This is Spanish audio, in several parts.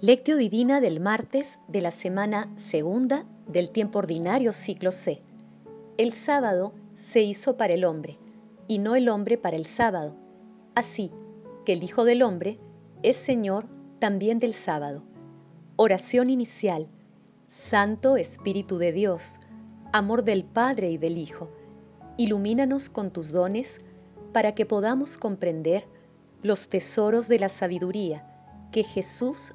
Lectio Divina del martes de la semana segunda del tiempo ordinario ciclo C. El sábado se hizo para el hombre y no el hombre para el sábado. Así que el Hijo del Hombre es Señor también del sábado. Oración inicial. Santo Espíritu de Dios, amor del Padre y del Hijo, ilumínanos con tus dones para que podamos comprender los tesoros de la sabiduría que Jesús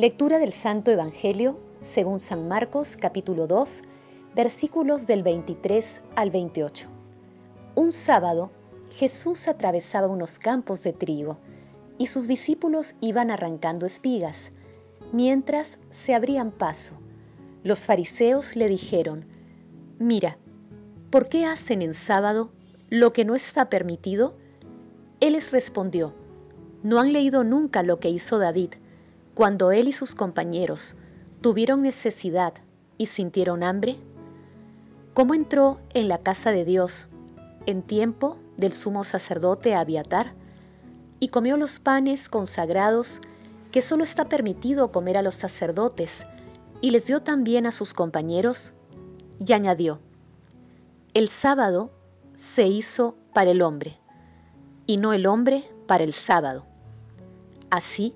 Lectura del Santo Evangelio según San Marcos capítulo 2, versículos del 23 al 28. Un sábado, Jesús atravesaba unos campos de trigo y sus discípulos iban arrancando espigas, mientras se abrían paso. Los fariseos le dijeron, Mira, ¿por qué hacen en sábado lo que no está permitido? Él les respondió, ¿no han leído nunca lo que hizo David cuando él y sus compañeros tuvieron necesidad y sintieron hambre? ¿Cómo entró en la casa de Dios en tiempo del sumo sacerdote Abiatar y comió los panes consagrados que solo está permitido comer a los sacerdotes y les dio también a sus compañeros? Y añadió, el sábado se hizo para el hombre y no el hombre para el sábado. Así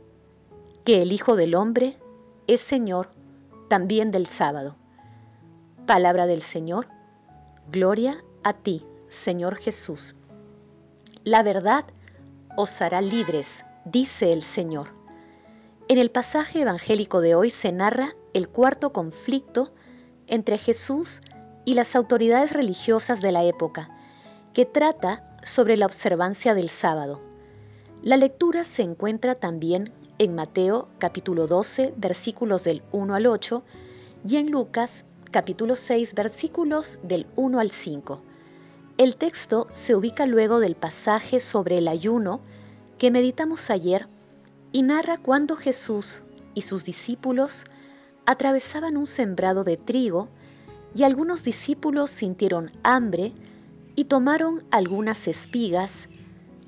que el Hijo del Hombre es Señor también del sábado. Palabra del Señor, gloria a ti, Señor Jesús. La verdad os hará libres, dice el Señor. En el pasaje evangélico de hoy se narra el cuarto conflicto entre Jesús y las autoridades religiosas de la época, que trata sobre la observancia del sábado. La lectura se encuentra también en Mateo capítulo 12 versículos del 1 al 8 y en Lucas capítulo 6 versículos del 1 al 5. El texto se ubica luego del pasaje sobre el ayuno que meditamos ayer y narra cuando Jesús y sus discípulos atravesaban un sembrado de trigo y algunos discípulos sintieron hambre y tomaron algunas espigas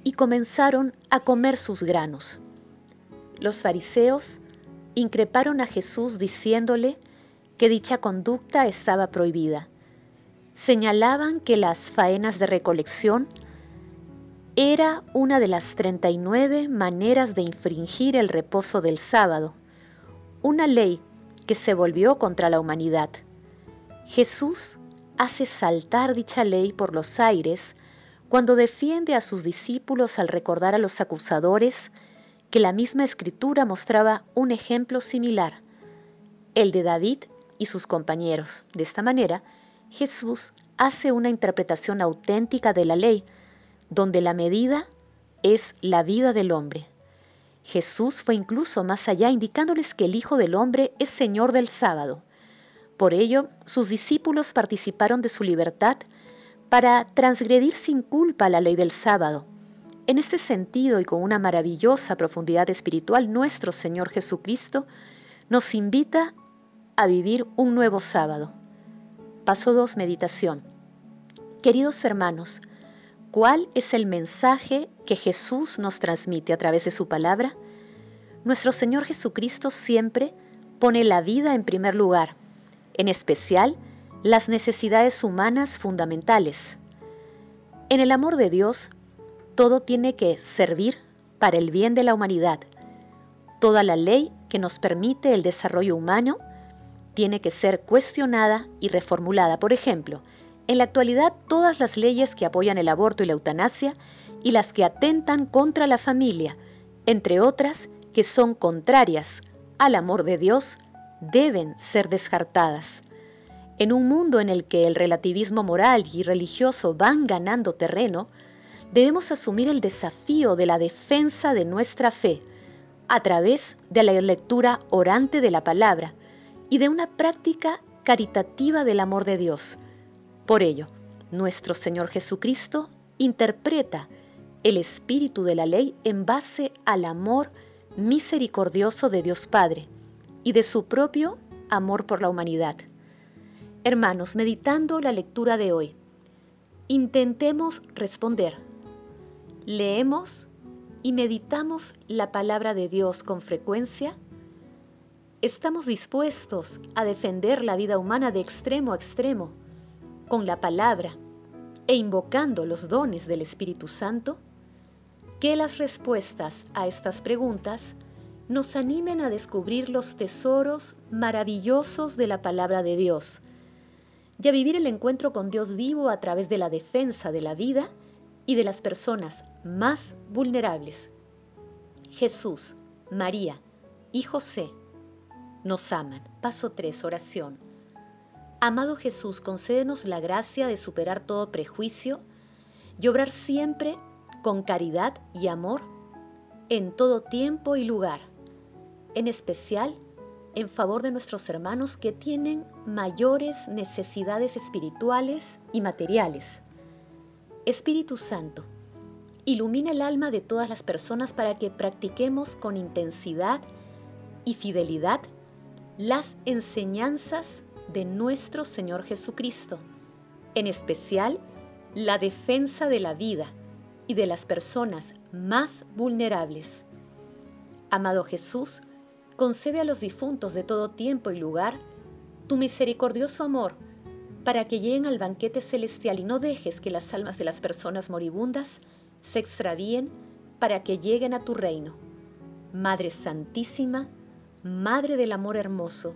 y comenzaron a comer sus granos. Los fariseos increparon a Jesús diciéndole que dicha conducta estaba prohibida. Señalaban que las faenas de recolección era una de las 39 maneras de infringir el reposo del sábado, una ley que se volvió contra la humanidad. Jesús hace saltar dicha ley por los aires cuando defiende a sus discípulos al recordar a los acusadores que la misma escritura mostraba un ejemplo similar, el de David y sus compañeros. De esta manera, Jesús hace una interpretación auténtica de la ley, donde la medida es la vida del hombre. Jesús fue incluso más allá, indicándoles que el Hijo del Hombre es Señor del sábado. Por ello, sus discípulos participaron de su libertad para transgredir sin culpa la ley del sábado, en este sentido y con una maravillosa profundidad espiritual, nuestro Señor Jesucristo nos invita a vivir un nuevo sábado. Paso 2. Meditación. Queridos hermanos, ¿cuál es el mensaje que Jesús nos transmite a través de su palabra? Nuestro Señor Jesucristo siempre pone la vida en primer lugar, en especial las necesidades humanas fundamentales. En el amor de Dios, todo tiene que servir para el bien de la humanidad. Toda la ley que nos permite el desarrollo humano tiene que ser cuestionada y reformulada. Por ejemplo, en la actualidad todas las leyes que apoyan el aborto y la eutanasia y las que atentan contra la familia, entre otras que son contrarias al amor de Dios, deben ser descartadas. En un mundo en el que el relativismo moral y religioso van ganando terreno, debemos asumir el desafío de la defensa de nuestra fe a través de la lectura orante de la palabra y de una práctica caritativa del amor de Dios. Por ello, nuestro Señor Jesucristo interpreta el espíritu de la ley en base al amor misericordioso de Dios Padre y de su propio amor por la humanidad. Hermanos, meditando la lectura de hoy, intentemos responder. Leemos y meditamos la palabra de Dios con frecuencia. ¿Estamos dispuestos a defender la vida humana de extremo a extremo con la palabra e invocando los dones del Espíritu Santo? Que las respuestas a estas preguntas nos animen a descubrir los tesoros maravillosos de la palabra de Dios y a vivir el encuentro con Dios vivo a través de la defensa de la vida y de las personas más vulnerables. Jesús, María y José nos aman. Paso 3, oración. Amado Jesús, concédenos la gracia de superar todo prejuicio y obrar siempre con caridad y amor en todo tiempo y lugar, en especial en favor de nuestros hermanos que tienen mayores necesidades espirituales y materiales. Espíritu Santo, ilumina el alma de todas las personas para que practiquemos con intensidad y fidelidad las enseñanzas de nuestro Señor Jesucristo, en especial la defensa de la vida y de las personas más vulnerables. Amado Jesús, concede a los difuntos de todo tiempo y lugar tu misericordioso amor, para que lleguen al banquete celestial y no dejes que las almas de las personas moribundas se extravíen para que lleguen a tu reino. Madre Santísima, Madre del Amor Hermoso,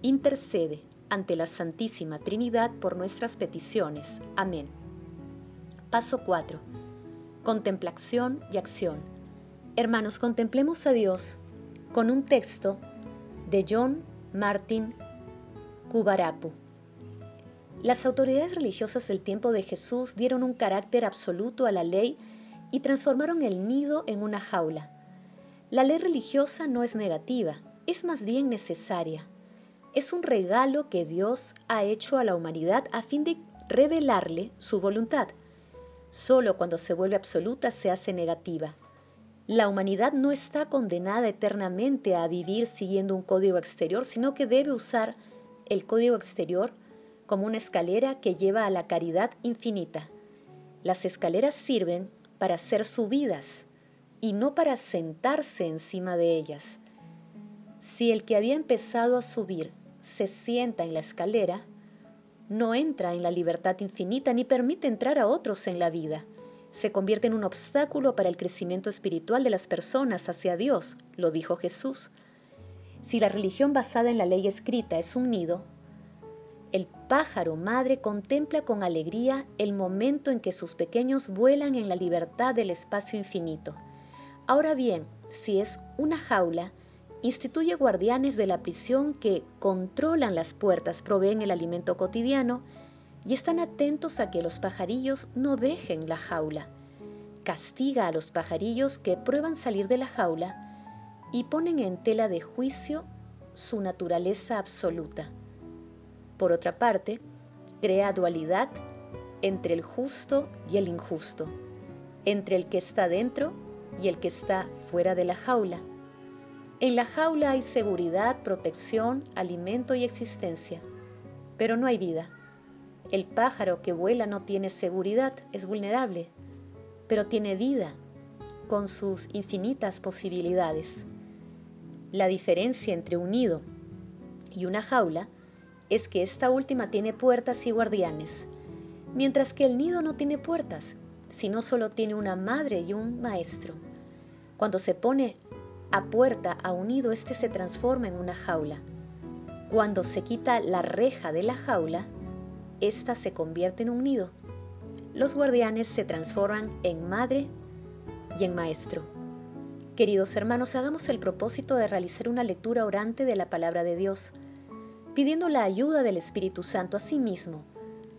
intercede ante la Santísima Trinidad por nuestras peticiones. Amén. Paso 4. Contemplación y acción. Hermanos, contemplemos a Dios con un texto de John Martin Kubarapu. Las autoridades religiosas del tiempo de Jesús dieron un carácter absoluto a la ley y transformaron el nido en una jaula. La ley religiosa no es negativa, es más bien necesaria. Es un regalo que Dios ha hecho a la humanidad a fin de revelarle su voluntad. Solo cuando se vuelve absoluta se hace negativa. La humanidad no está condenada eternamente a vivir siguiendo un código exterior, sino que debe usar el código exterior como una escalera que lleva a la caridad infinita. Las escaleras sirven para ser subidas y no para sentarse encima de ellas. Si el que había empezado a subir se sienta en la escalera, no entra en la libertad infinita ni permite entrar a otros en la vida se convierte en un obstáculo para el crecimiento espiritual de las personas hacia Dios, lo dijo Jesús. Si la religión basada en la ley escrita es un nido, el pájaro madre contempla con alegría el momento en que sus pequeños vuelan en la libertad del espacio infinito. Ahora bien, si es una jaula, instituye guardianes de la prisión que controlan las puertas, proveen el alimento cotidiano y están atentos a que los pajarillos no dejen la jaula. Castiga a los pajarillos que prueban salir de la jaula y ponen en tela de juicio su naturaleza absoluta. Por otra parte, crea dualidad entre el justo y el injusto, entre el que está dentro y el que está fuera de la jaula. En la jaula hay seguridad, protección, alimento y existencia, pero no hay vida. El pájaro que vuela no tiene seguridad, es vulnerable, pero tiene vida con sus infinitas posibilidades. La diferencia entre un nido y una jaula es que esta última tiene puertas y guardianes, mientras que el nido no tiene puertas, sino solo tiene una madre y un maestro. Cuando se pone a puerta a un nido, éste se transforma en una jaula. Cuando se quita la reja de la jaula, ésta se convierte en un nido. Los guardianes se transforman en madre y en maestro. Queridos hermanos, hagamos el propósito de realizar una lectura orante de la palabra de Dios, pidiendo la ayuda del Espíritu Santo a sí mismo.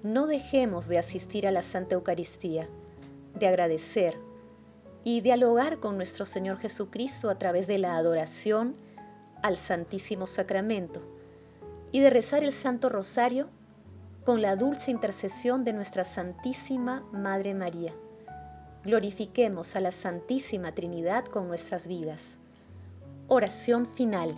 No dejemos de asistir a la Santa Eucaristía, de agradecer y dialogar con nuestro Señor Jesucristo a través de la adoración al Santísimo Sacramento y de rezar el Santo Rosario con la dulce intercesión de nuestra Santísima Madre María. Glorifiquemos a la Santísima Trinidad con nuestras vidas. Oración final.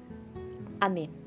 Amén.